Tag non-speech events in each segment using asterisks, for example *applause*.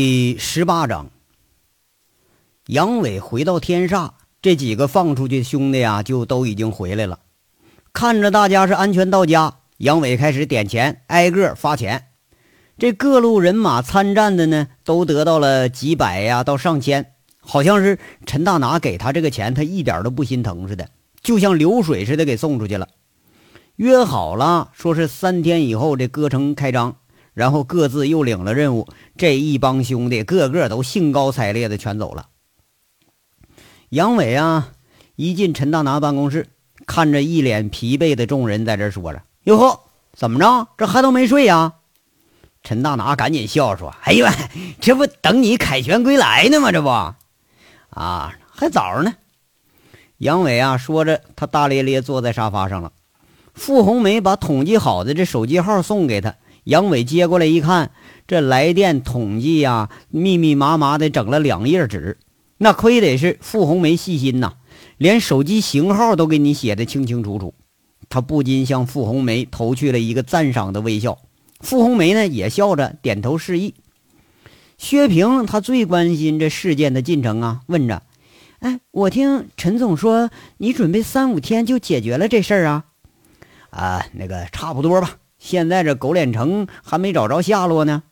第十八章，杨伟回到天煞，这几个放出去的兄弟啊，就都已经回来了。看着大家是安全到家，杨伟开始点钱，挨个发钱。这各路人马参战的呢，都得到了几百呀，到上千。好像是陈大拿给他这个钱，他一点都不心疼似的，就像流水似的给送出去了。约好了，说是三天以后这歌城开张。然后各自又领了任务，这一帮兄弟个个都兴高采烈的全走了。杨伟啊，一进陈大拿办公室，看着一脸疲惫的众人，在这说着：“哟呵，怎么着？这还都没睡呀？”陈大拿赶紧笑说：“哎呀，*laughs* 这不等你凯旋归来呢吗？这不，啊，还早呢。”杨伟啊，说着，他大咧咧坐在沙发上了。傅红梅把统计好的这手机号送给他。杨伟接过来一看，这来电统计呀，密密麻麻的整了两页纸。那亏得是傅红梅细心呐，连手机型号都给你写的清清楚楚。他不禁向傅红梅投去了一个赞赏的微笑。傅红梅呢，也笑着点头示意。薛平他最关心这事件的进程啊，问着：“哎，我听陈总说，你准备三五天就解决了这事儿啊？”“啊，那个差不多吧。”现在这狗脸城还没找着下落呢。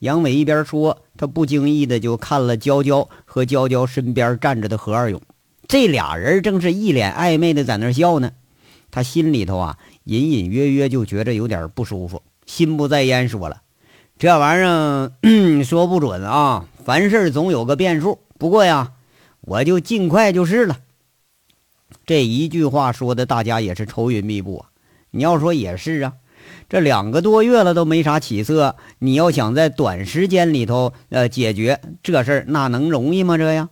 杨伟一边说，他不经意的就看了娇娇和娇娇身边站着的何二勇，这俩人正是一脸暧昧的在那笑呢。他心里头啊，隐隐约约就觉着有点不舒服，心不在焉，说了：“这玩意儿说不准啊，凡事总有个变数。不过呀，我就尽快就是了。”这一句话说的，大家也是愁云密布啊。你要说也是啊，这两个多月了都没啥起色，你要想在短时间里头呃解决这事儿，那能容易吗？这呀，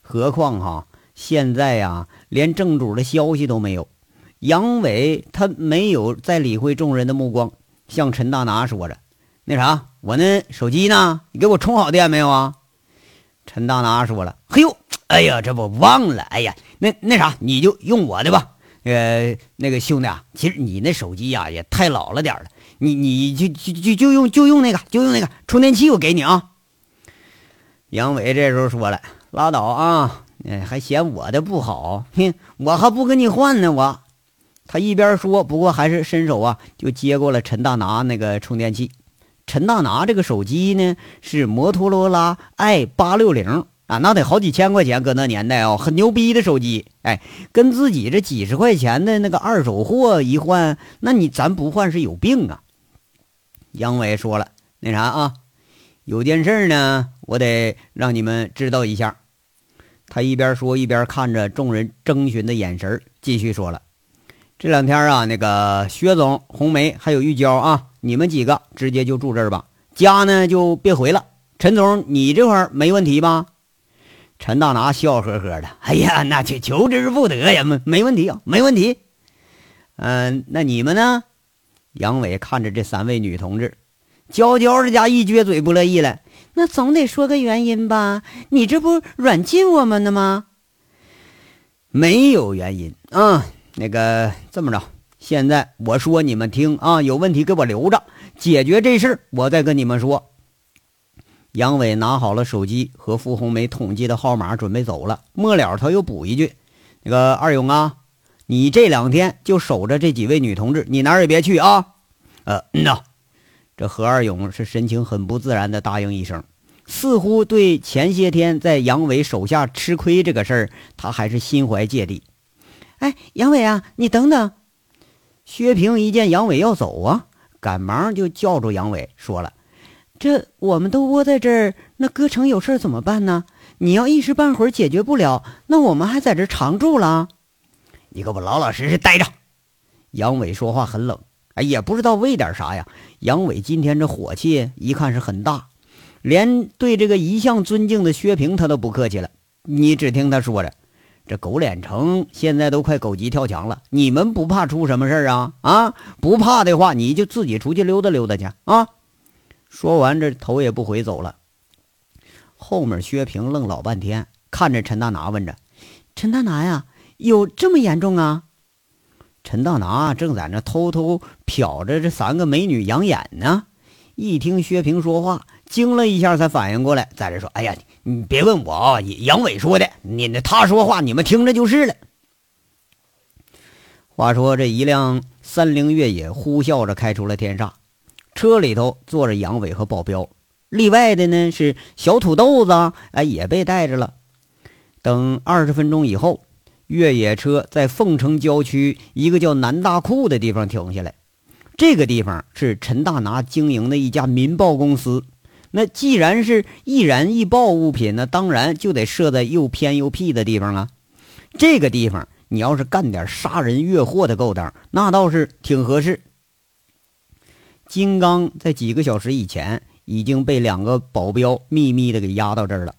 何况哈现在呀，连正主的消息都没有。杨伟他没有再理会众人的目光，向陈大拿说着：“那啥，我那手机呢？你给我充好电没有啊？”陈大拿说了：“嘿呦，哎呀，这不忘了？哎呀，那那啥，你就用我的吧。”呃，那个兄弟啊，其实你那手机呀也太老了点了，你你就就就就用就用那个就用那个充电器，我给你啊。杨伟这时候说了：“拉倒啊，哎，还嫌我的不好？哼，我还不跟你换呢，我。”他一边说，不过还是伸手啊，就接过了陈大拿那个充电器。陈大拿这个手机呢是摩托罗拉 i 八六零。啊，那得好几千块钱，搁那年代哦，很牛逼的手机。哎，跟自己这几十块钱的那个二手货一换，那你咱不换是有病啊！杨伟说了，那啥啊，有件事呢，我得让你们知道一下。他一边说一边看着众人征询的眼神，继续说了：这两天啊，那个薛总、红梅还有玉娇啊，你们几个直接就住这儿吧，家呢就别回了。陈总，你这块没问题吧？陈大拿笑呵呵的，哎呀，那就求之不得呀，没没问题啊，没问题。嗯，那你们呢？杨伟看着这三位女同志，娇娇这家一撅嘴不乐意了，那总得说个原因吧？你这不软禁我们呢吗？没有原因啊，那个这么着，现在我说你们听啊，有问题给我留着，解决这事我再跟你们说。杨伟拿好了手机和傅红梅统计的号码，准备走了。末了，他又补一句：“那个二勇啊，你这两天就守着这几位女同志，你哪儿也别去啊。”呃，嗯呐。这何二勇是神情很不自然的答应一声，似乎对前些天在杨伟手下吃亏这个事儿，他还是心怀芥蒂。哎，杨伟啊，你等等！薛平一见杨伟要走啊，赶忙就叫住杨伟，说了。这我们都窝在这儿，那歌城有事儿怎么办呢？你要一时半会儿解决不了，那我们还在这常住了。你给我老老实实待着。杨伟说话很冷，哎，也不知道为点啥呀。杨伟今天这火气一看是很大，连对这个一向尊敬的薛平他都不客气了。你只听他说着：“这狗脸城现在都快狗急跳墙了，你们不怕出什么事儿啊？啊，不怕的话，你就自己出去溜达溜达去啊。”说完，这头也不回走了。后面薛平愣老半天，看着陈大拿，问着：“陈大拿呀，有这么严重啊？”陈大拿正在那偷偷瞟着这三个美女养眼呢，一听薛平说话，惊了一下，才反应过来，在这说：“哎呀，你别问我啊，杨伟说的，你那他说话，你们听着就是了。”话说这一辆三菱越野呼啸着开出了天煞，车里头坐着杨伟和保镖，例外的呢是小土豆子，哎，也被带着了。等二十分钟以后，越野车在凤城郊区一个叫南大库的地方停下来。这个地方是陈大拿经营的一家民报公司。那既然是易燃易爆物品，那当然就得设在又偏又僻的地方啊。这个地方。你要是干点杀人越货的勾当，那倒是挺合适。金刚在几个小时以前已经被两个保镖秘密的给押到这儿了。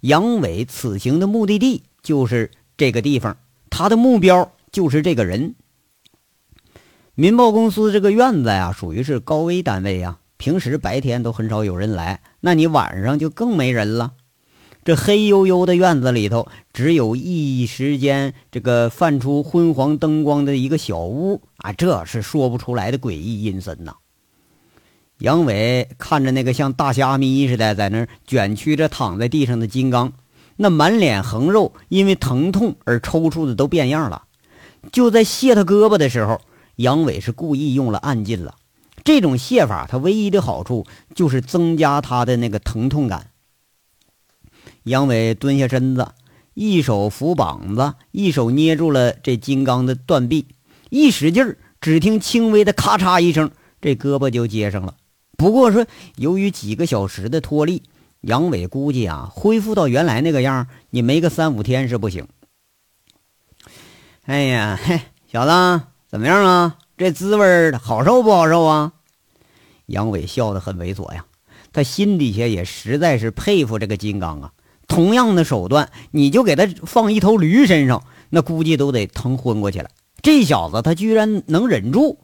杨伟此行的目的地就是这个地方，他的目标就是这个人。民报公司这个院子呀，属于是高危单位呀，平时白天都很少有人来，那你晚上就更没人了。这黑黝黝的院子里头，只有一时间这个泛出昏黄灯光的一个小屋啊，这是说不出来的诡异阴森呐。杨伟看着那个像大虾米似的在那卷曲着躺在地上的金刚，那满脸横肉，因为疼痛而抽搐的都变样了。就在卸他胳膊的时候，杨伟是故意用了暗劲了。这种卸法，它唯一的好处就是增加他的那个疼痛感。杨伟蹲下身子，一手扶膀子，一手捏住了这金刚的断臂，一使劲儿，只听轻微的咔嚓一声，这胳膊就接上了。不过说，由于几个小时的脱力，杨伟估计啊，恢复到原来那个样，你没个三五天是不行。哎呀，*laughs* 嘿，小子，怎么样啊？这滋味好受不好受啊？杨伟笑得很猥琐呀，他心底下也实在是佩服这个金刚啊。同样的手段，你就给他放一头驴身上，那估计都得疼昏过去了。这小子他居然能忍住！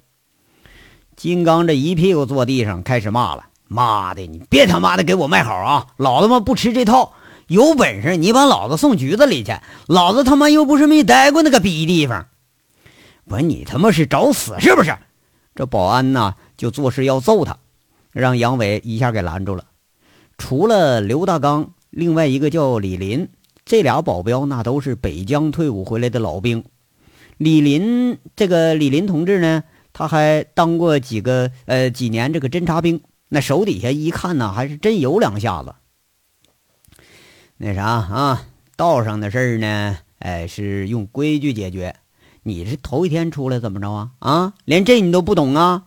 金刚这一屁股坐地上，开始骂了：“妈的，你别他妈的给我卖好啊！老子妈不吃这套！有本事你把老子送局子里去！老子他妈又不是没待过那个逼地方！不，你他妈是找死是不是？”这保安呢，就做事要揍他，让杨伟一下给拦住了。除了刘大刚。另外一个叫李林，这俩保镖那都是北疆退伍回来的老兵。李林这个李林同志呢，他还当过几个呃几年这个侦察兵，那手底下一看呢，还是真有两下子。那啥啊，道上的事儿呢，哎，是用规矩解决。你是头一天出来怎么着啊？啊，连这你都不懂啊？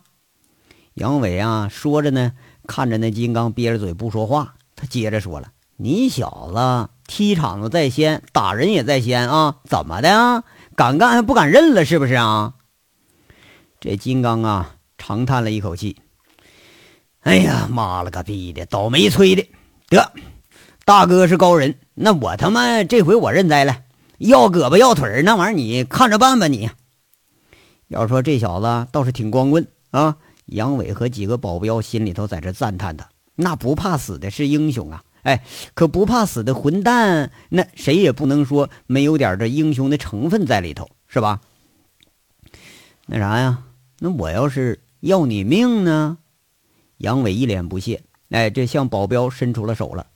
杨伟啊，说着呢，看着那金刚憋着嘴不说话，他接着说了。你小子踢场子在先，打人也在先啊？怎么的啊？敢干还不敢认了是不是啊？这金刚啊，长叹了一口气：“哎呀妈了个逼的，倒霉催的！得，大哥是高人，那我他妈这回我认栽了。要胳膊要腿那玩意儿你看着办吧。你要说这小子倒是挺光棍啊。”杨伟和几个保镖心里头在这赞叹他：“那不怕死的是英雄啊！”哎，可不怕死的混蛋，那谁也不能说没有点这英雄的成分在里头，是吧？那啥呀？那我要是要你命呢？杨伟一脸不屑，哎，这向保镖伸出了手了。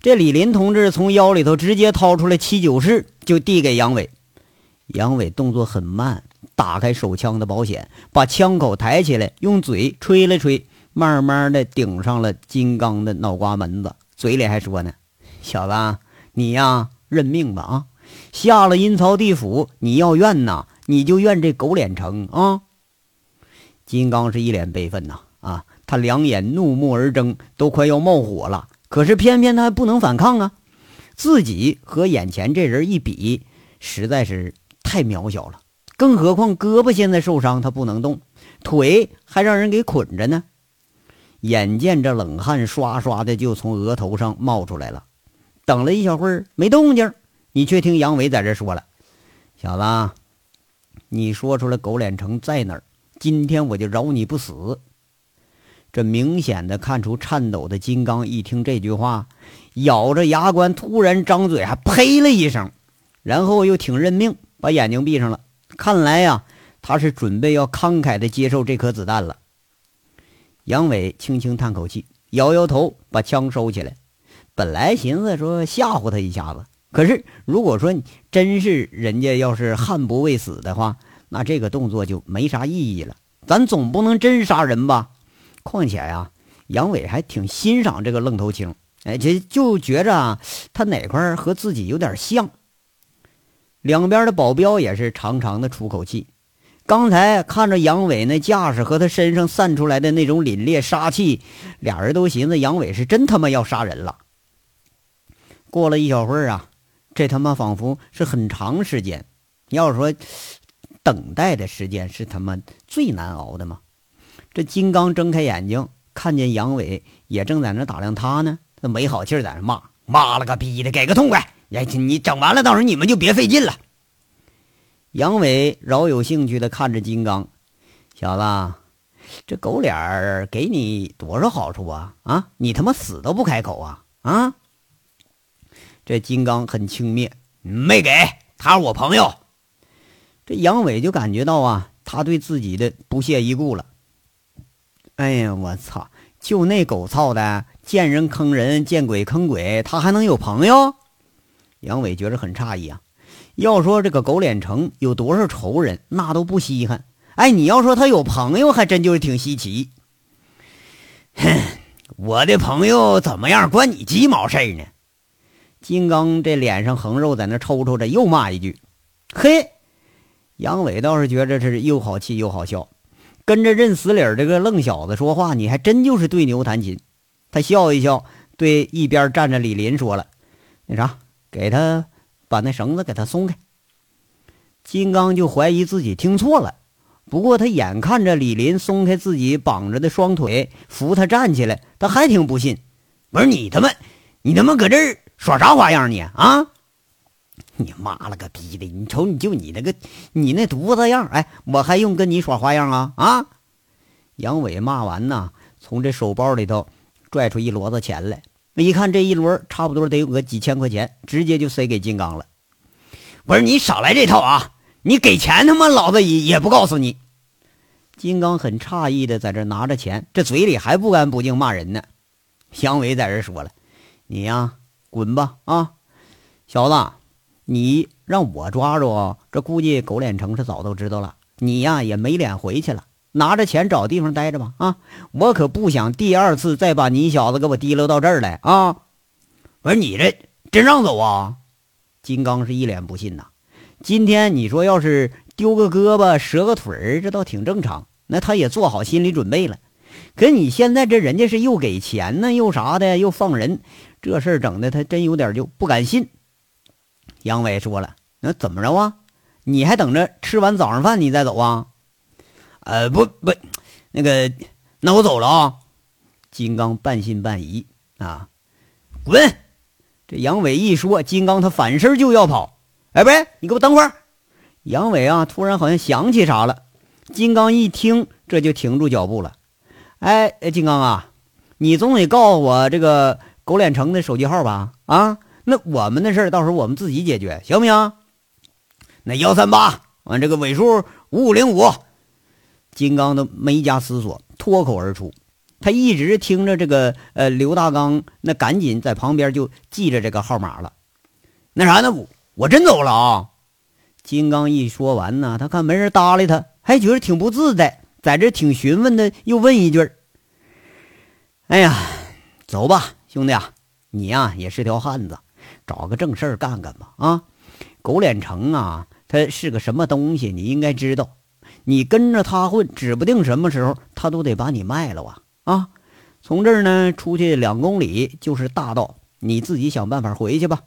这李林同志从腰里头直接掏出来七九式，就递给杨伟。杨伟动作很慢，打开手枪的保险，把枪口抬起来，用嘴吹了吹，慢慢的顶上了金刚的脑瓜门子。嘴里还说呢，小子，你呀认命吧啊！下了阴曹地府，你要怨呐，你就怨这狗脸城啊！金刚是一脸悲愤呐啊，他两眼怒目而睁，都快要冒火了。可是偏偏他还不能反抗啊，自己和眼前这人一比，实在是太渺小了。更何况胳膊现在受伤，他不能动，腿还让人给捆着呢。眼见着冷汗刷刷的就从额头上冒出来了，等了一小会儿没动静，你却听杨伟在这说了：“小子，你说出来狗脸城在哪儿？今天我就饶你不死。”这明显的看出颤抖的金刚一听这句话，咬着牙关，突然张嘴，还呸了一声，然后又挺认命，把眼睛闭上了。看来呀，他是准备要慷慨的接受这颗子弹了。杨伟轻轻叹口气，摇摇头，把枪收起来。本来寻思说吓唬他一下子，可是如果说真是人家要是悍不畏死的话，那这个动作就没啥意义了。咱总不能真杀人吧？况且呀，杨伟还挺欣赏这个愣头青，哎，就就觉着啊，他哪块和自己有点像。两边的保镖也是长长的出口气。刚才看着杨伟那架势和他身上散出来的那种凛冽杀气，俩人都寻思杨伟是真他妈要杀人了。过了一小会儿啊，这他妈仿佛是很长时间。要是说等待的时间是他妈最难熬的吗。这金刚睁开眼睛，看见杨伟也正在那打量他呢，他没好气在那骂：“妈了个逼的，给个痛快！哎，你整完了，到时候你们就别费劲了。”杨伟饶有兴趣的看着金刚，小子，这狗脸儿给你多少好处啊？啊，你他妈死都不开口啊？啊！这金刚很轻蔑，没给他是我朋友。这杨伟就感觉到啊，他对自己的不屑一顾了。哎呀，我操！就那狗操的，见人坑人，见鬼坑鬼，他还能有朋友？杨伟觉着很诧异啊。要说这个狗脸城有多少仇人，那都不稀罕。哎，你要说他有朋友，还真就是挺稀奇。哼，我的朋友怎么样，关你鸡毛事呢？金刚这脸上横肉在那抽抽着，又骂一句：“嘿！”杨伟倒是觉着这是又好气又好笑，跟着认死理儿这个愣小子说话，你还真就是对牛弹琴。他笑一笑，对一边站着李林说了：“那啥，给他。”把那绳子给他松开，金刚就怀疑自己听错了。不过他眼看着李林松开自己绑着的双腿，扶他站起来，他还挺不信。不是你他妈，你他妈搁这儿耍啥花样你啊？你妈了个逼的！你瞅你就你那个你那犊子样，哎，我还用跟你耍花样啊啊！杨伟骂完呢，从这手包里头拽出一摞子钱来。一看这一轮差不多得有个几千块钱，直接就塞给金刚了。我说你少来这套啊！你给钱他妈老子也也不告诉你。金刚很诧异的在这拿着钱，这嘴里还不干不净骂人呢。杨伟在这说了：“你呀，滚吧啊，小子，你让我抓住，这估计狗脸城是早都知道了。你呀也没脸回去了。”拿着钱找地方待着吧，啊！我可不想第二次再把你小子给我提溜到这儿来啊！我说你这真让走啊？金刚是一脸不信呐。今天你说要是丢个胳膊折个腿儿，这倒挺正常，那他也做好心理准备了。可你现在这人家是又给钱呢，又啥的，又放人，这事儿整的他真有点就不敢信。杨伟说了：“那怎么着啊？你还等着吃完早上饭你再走啊？”呃，不不，那个，那我走了啊！金刚半信半疑啊，滚！这杨伟一说，金刚他反身就要跑。哎，不，你给我等会儿！杨伟啊，突然好像想起啥了。金刚一听，这就停住脚步了。哎，金刚啊，你总得告诉我这个狗脸城的手机号吧？啊，那我们的事儿到时候我们自己解决，行不行？那幺三八完这个尾数五五零五。金刚都没加思索，脱口而出。他一直听着这个，呃，刘大刚那赶紧在旁边就记着这个号码了。那啥呢？我真走了啊！金刚一说完呢，他看没人搭理他，还觉得挺不自在，在这挺询问的，又问一句：“哎呀，走吧，兄弟啊，你呀也是条汉子，找个正事干干吧啊！狗脸城啊，他是个什么东西？你应该知道。”你跟着他混，指不定什么时候他都得把你卖了啊！啊，从这儿呢出去两公里就是大道，你自己想办法回去吧。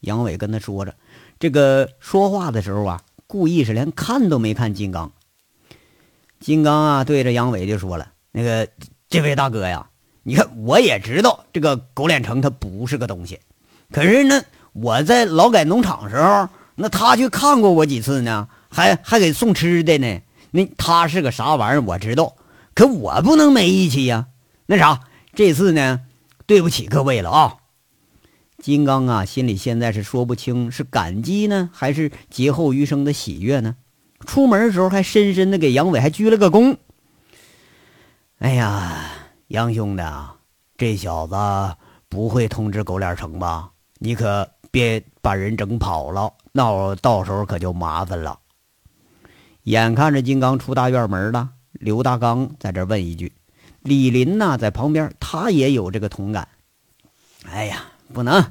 杨伟跟他说着，这个说话的时候啊，故意是连看都没看金刚。金刚啊，对着杨伟就说了：“那个这位大哥呀，你看我也知道这个狗脸城它不是个东西，可是呢，我在劳改农场时候，那他去看过我几次呢。”还还给送吃的呢，那他是个啥玩意儿？我知道，可我不能没义气呀。那啥，这次呢，对不起各位了啊。金刚啊，心里现在是说不清是感激呢，还是劫后余生的喜悦呢。出门的时候还深深的给杨伟还鞠了个躬。哎呀，杨兄弟啊，这小子不会通知狗脸城吧？你可别把人整跑了，那我到时候可就麻烦了。眼看着金刚出大院门了，刘大刚在这问一句：“李林呢？在旁边，他也有这个同感。哎呀，不能，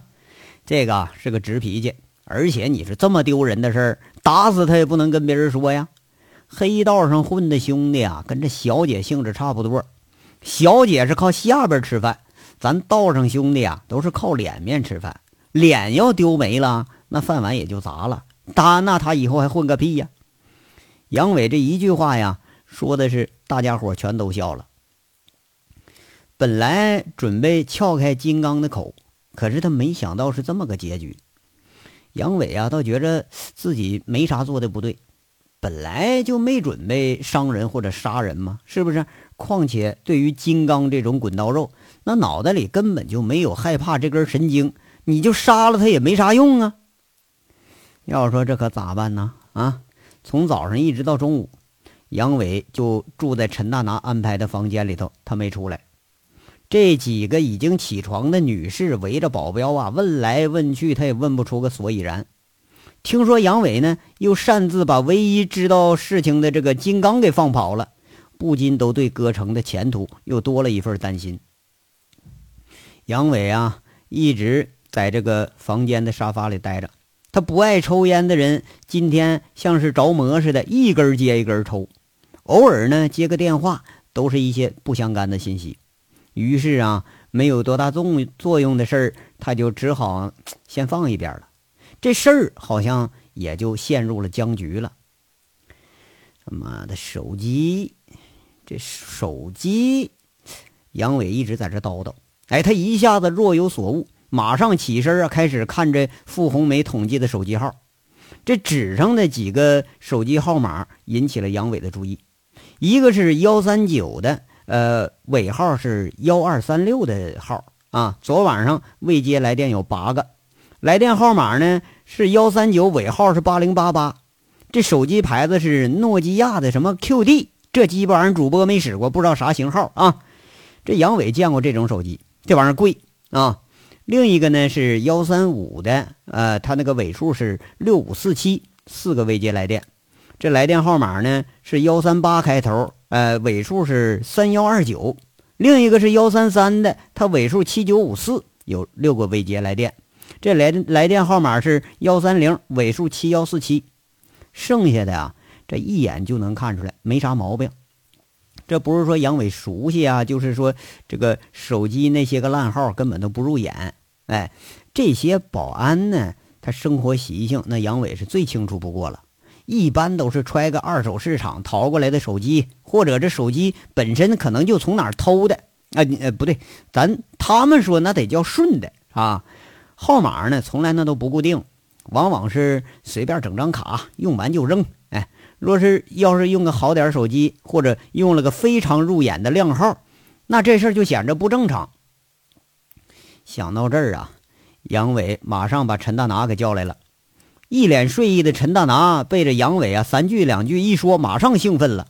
这个是个直脾气，而且你是这么丢人的事儿，打死他也不能跟别人说呀。黑道上混的兄弟啊，跟这小姐性质差不多。小姐是靠下边吃饭，咱道上兄弟啊，都是靠脸面吃饭。脸要丢没了，那饭碗也就砸了。他那他以后还混个屁呀！”杨伟这一句话呀，说的是大家伙全都笑了。本来准备撬开金刚的口，可是他没想到是这么个结局。杨伟啊，倒觉着自己没啥做的不对，本来就没准备伤人或者杀人嘛，是不是？况且对于金刚这种滚刀肉，那脑袋里根本就没有害怕这根神经，你就杀了他也没啥用啊。要说这可咋办呢？啊？从早上一直到中午，杨伟就住在陈大拿安排的房间里头，他没出来。这几个已经起床的女士围着保镖啊，问来问去，他也问不出个所以然。听说杨伟呢，又擅自把唯一知道事情的这个金刚给放跑了，不禁都对歌城的前途又多了一份担心。杨伟啊，一直在这个房间的沙发里待着。他不爱抽烟的人，今天像是着魔似的，一根接一根抽。偶尔呢，接个电话，都是一些不相干的信息。于是啊，没有多大作作用的事儿，他就只好先放一边了。这事儿好像也就陷入了僵局了。他妈的手机，这手机，杨伟一直在这叨叨。哎，他一下子若有所悟。马上起身啊，开始看着傅红梅统计的手机号。这纸上的几个手机号码引起了杨伟的注意，一个是幺三九的，呃，尾号是幺二三六的号啊。昨晚上未接来电有八个，来电号码呢是幺三九，尾号是八零八八。这手机牌子是诺基亚的什么 QD，这鸡巴玩意儿主播没使过，不知道啥型号啊。这杨伟见过这种手机，这玩意儿贵啊。另一个呢是幺三五的，呃，它那个尾数是六五四七，四个未接来电。这来电号码呢是幺三八开头，呃，尾数是三幺二九。另一个是幺三三的，它尾数七九五四，有六个未接来电。这来来电号码是幺三零，尾数七幺四七。剩下的啊，这一眼就能看出来，没啥毛病。这不是说杨伟熟悉啊，就是说这个手机那些个烂号根本都不入眼。哎，这些保安呢，他生活习性，那杨伟是最清楚不过了。一般都是揣个二手市场淘过来的手机，或者这手机本身可能就从哪儿偷的。啊，呃，不对，咱他们说那得叫顺的啊。号码呢，从来那都不固定，往往是随便整张卡，用完就扔。哎，若是要是用个好点手机，或者用了个非常入眼的靓号，那这事儿就显着不正常。想到这儿啊，杨伟马上把陈大拿给叫来了。一脸睡意的陈大拿被这杨伟啊三句两句一说，马上兴奋了。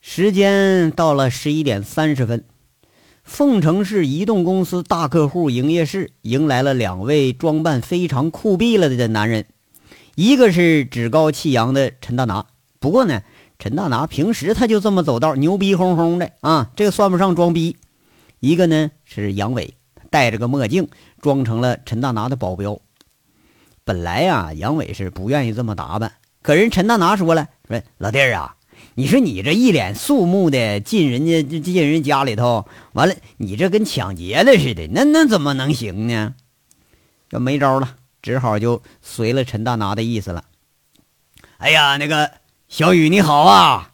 时间到了十一点三十分，凤城市移动公司大客户营业室迎来了两位装扮非常酷毙了的男人，一个是趾高气扬的陈大拿。不过呢，陈大拿平时他就这么走道，牛逼哄哄的啊，这个算不上装逼。一个呢是杨伟，戴着个墨镜，装成了陈大拿的保镖。本来呀，杨伟是不愿意这么打扮，可人陈大拿说了：“说老弟儿啊，你说你这一脸肃穆的进人家进人家里头，完了你这跟抢劫的似的，那那怎么能行呢？就没招了，只好就随了陈大拿的意思了。哎呀，那个小雨你好啊！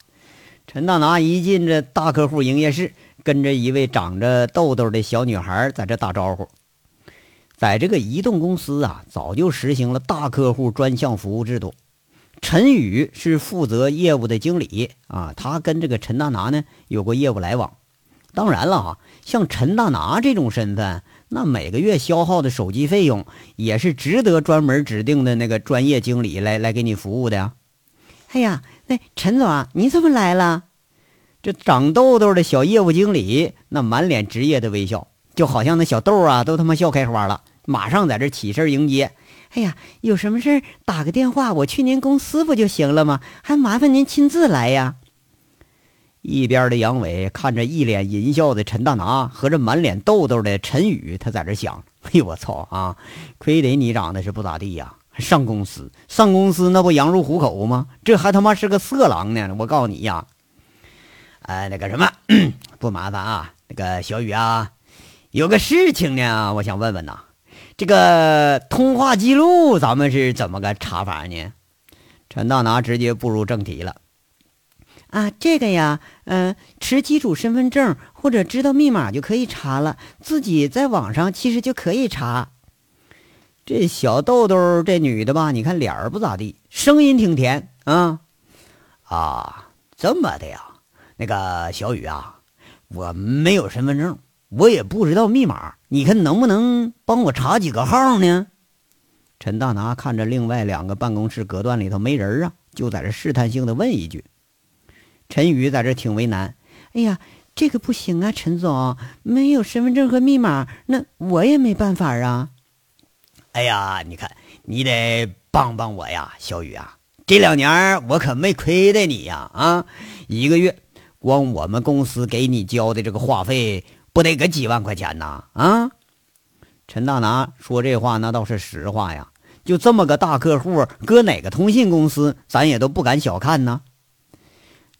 陈大拿一进这大客户营业室。跟着一位长着痘痘的小女孩在这打招呼。在这个移动公司啊，早就实行了大客户专项服务制度。陈宇是负责业务的经理啊，他跟这个陈大拿呢有过业务来往。当然了啊，像陈大拿这种身份，那每个月消耗的手机费用也是值得专门指定的那个专业经理来来给你服务的呀。哎呀，那陈总，你怎么来了？这长痘痘的小业务经理那满脸职业的微笑，就好像那小豆啊都他妈笑开花了，马上在这起身迎接。哎呀，有什么事打个电话，我去您公司不就行了吗？还麻烦您亲自来呀。一边的杨伟看着一脸淫笑的陈大拿和这满脸痘痘的陈宇，他在这想：哎呦我操啊！亏得你长得是不咋地呀，上公司上公司那不羊入虎口吗？这还他妈是个色狼呢！我告诉你呀。哎，那个什么，*clears throat* 不麻烦啊，那个小雨啊，有个事情呢，我想问问呐，这个通话记录咱们是怎么个查法呢？陈大拿直接步入正题了。啊，这个呀，嗯，持机主身份证或者知道密码就可以查了，自己在网上其实就可以查。这小豆豆这女的吧，你看脸儿不咋地，声音挺甜啊。啊，这么的呀。那个小雨啊，我没有身份证，我也不知道密码，你看能不能帮我查几个号呢？陈大拿看着另外两个办公室隔断里头没人啊，就在这试探性的问一句。陈宇在这挺为难，哎呀，这个不行啊，陈总没有身份证和密码，那我也没办法啊。哎呀，你看你得帮帮我呀，小雨啊，这两年我可没亏待你呀，啊，一个月。光我们公司给你交的这个话费，不得个几万块钱呐！啊，陈大拿说这话那倒是实话呀。就这么个大客户，搁哪个通信公司，咱也都不敢小看呢。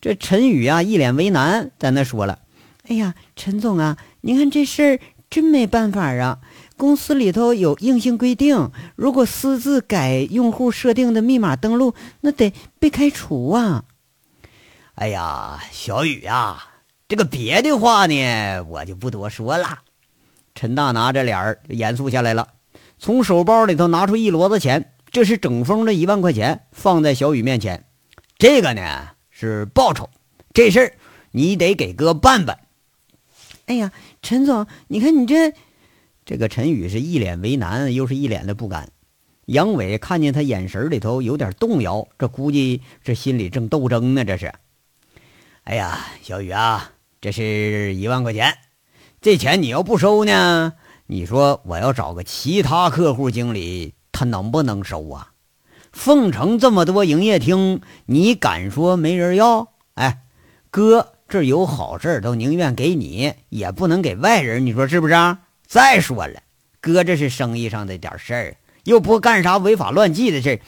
这陈宇啊，一脸为难，在那说了：“哎呀，陈总啊，您看这事儿真没办法啊。公司里头有硬性规定，如果私自改用户设定的密码登录，那得被开除啊。”哎呀，小雨啊，这个别的话呢，我就不多说了。陈大拿着脸儿严肃下来了，从手包里头拿出一摞子钱，这是整封的一万块钱，放在小雨面前。这个呢是报酬，这事儿你得给哥办办。哎呀，陈总，你看你这……这个陈宇是一脸为难，又是一脸的不甘。杨伟看见他眼神里头有点动摇，这估计这心里正斗争呢，这是。哎呀，小雨啊，这是一万块钱，这钱你要不收呢？你说我要找个其他客户经理，他能不能收啊？凤城这么多营业厅，你敢说没人要？哎，哥，这有好事都宁愿给你，也不能给外人，你说是不是？再说了，哥这是生意上的点事儿，又不干啥违法乱纪的事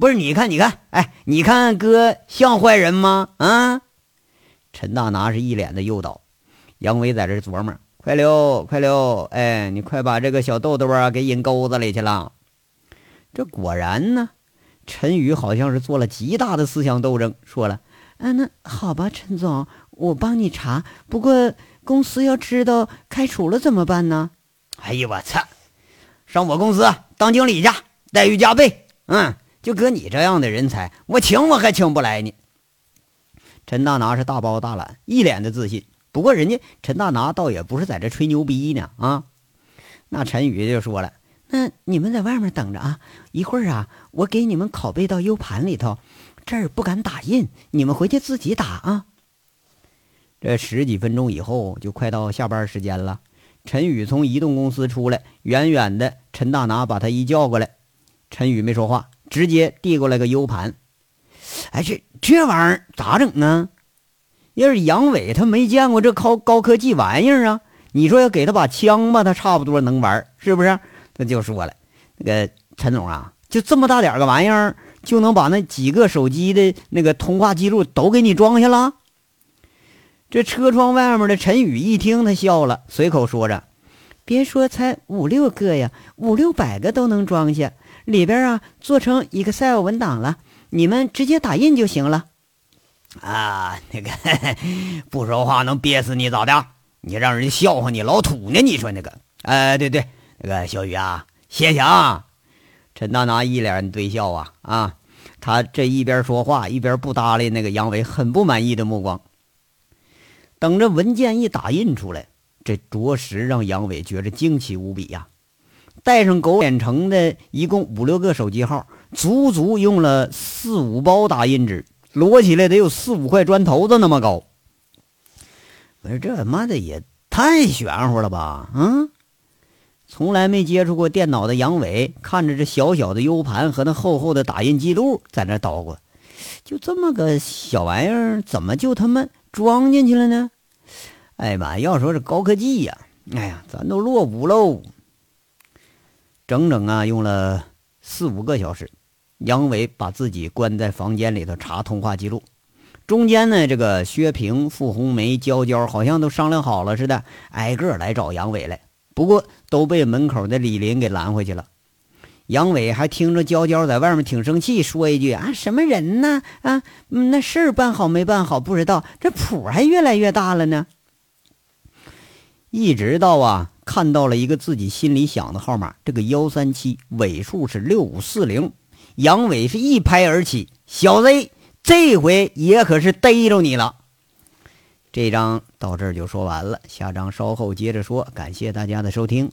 不是？你看，你看，哎，你看哥像坏人吗？啊？陈大拿是一脸的诱导，杨伟在这琢磨：“快溜，快溜！哎，你快把这个小豆豆啊给引沟子里去了。”这果然呢，陈宇好像是做了极大的思想斗争，说了：“啊，那好吧，陈总，我帮你查。不过公司要知道开除了怎么办呢？”哎呦我操！上我公司当经理去，待遇加倍。嗯，就搁你这样的人才，我请我还请不来呢。陈大拿是大包大揽，一脸的自信。不过人家陈大拿倒也不是在这吹牛逼呢啊。那陈宇就说了：“那你们在外面等着啊，一会儿啊，我给你们拷贝到 U 盘里头。这儿不敢打印，你们回去自己打啊。”这十几分钟以后，就快到下班时间了。陈宇从移动公司出来，远远的，陈大拿把他一叫过来。陈宇没说话，直接递过来个 U 盘。哎，这这玩意儿咋整呢？要是杨伟他没见过这高高科技玩意儿啊，你说要给他把枪吧，他差不多能玩，是不是？他就说了，那个陈总啊，就这么大点个玩意儿，就能把那几个手机的那个通话记录都给你装下了？这车窗外面的陈宇一听，他笑了，随口说着：“别说才五六个呀，五六百个都能装下，里边啊做成 Excel 文档了。”你们直接打印就行了，啊，那个 *laughs* 不说话能憋死你咋的？你让人笑话你老土呢？你说那个，哎，对对，那个小雨啊，谢谢啊！陈大拿一脸堆笑啊啊，他这一边说话一边不搭理那个杨伟很不满意的目光。等着文件一打印出来，这着实让杨伟觉着惊奇无比呀！带上狗眼城的一共五六个手机号。足足用了四五包打印纸，摞起来得有四五块砖头子那么高。我说这妈的也太玄乎了吧？嗯，从来没接触过电脑的杨伟看着这小小的 U 盘和那厚厚的打印记录，在那捣鼓，就这么个小玩意儿，怎么就他妈装进去了呢？哎妈，要说是高科技呀，哎呀，咱都落伍喽！整整啊，用了四五个小时，杨伟把自己关在房间里头查通话记录。中间呢，这个薛平、傅红梅、娇娇好像都商量好了似的，挨个来找杨伟来。不过都被门口的李林给拦回去了。杨伟还听着娇娇在外面挺生气，说一句：“啊，什么人呢？啊，那事儿办好没办好不知道，这谱还越来越大了呢。”一直到啊，看到了一个自己心里想的号码，这个幺三七尾数是六五四零，杨伟是一拍而起：“小子！”这回也可是逮着你了。这章到这儿就说完了，下章稍后接着说。感谢大家的收听。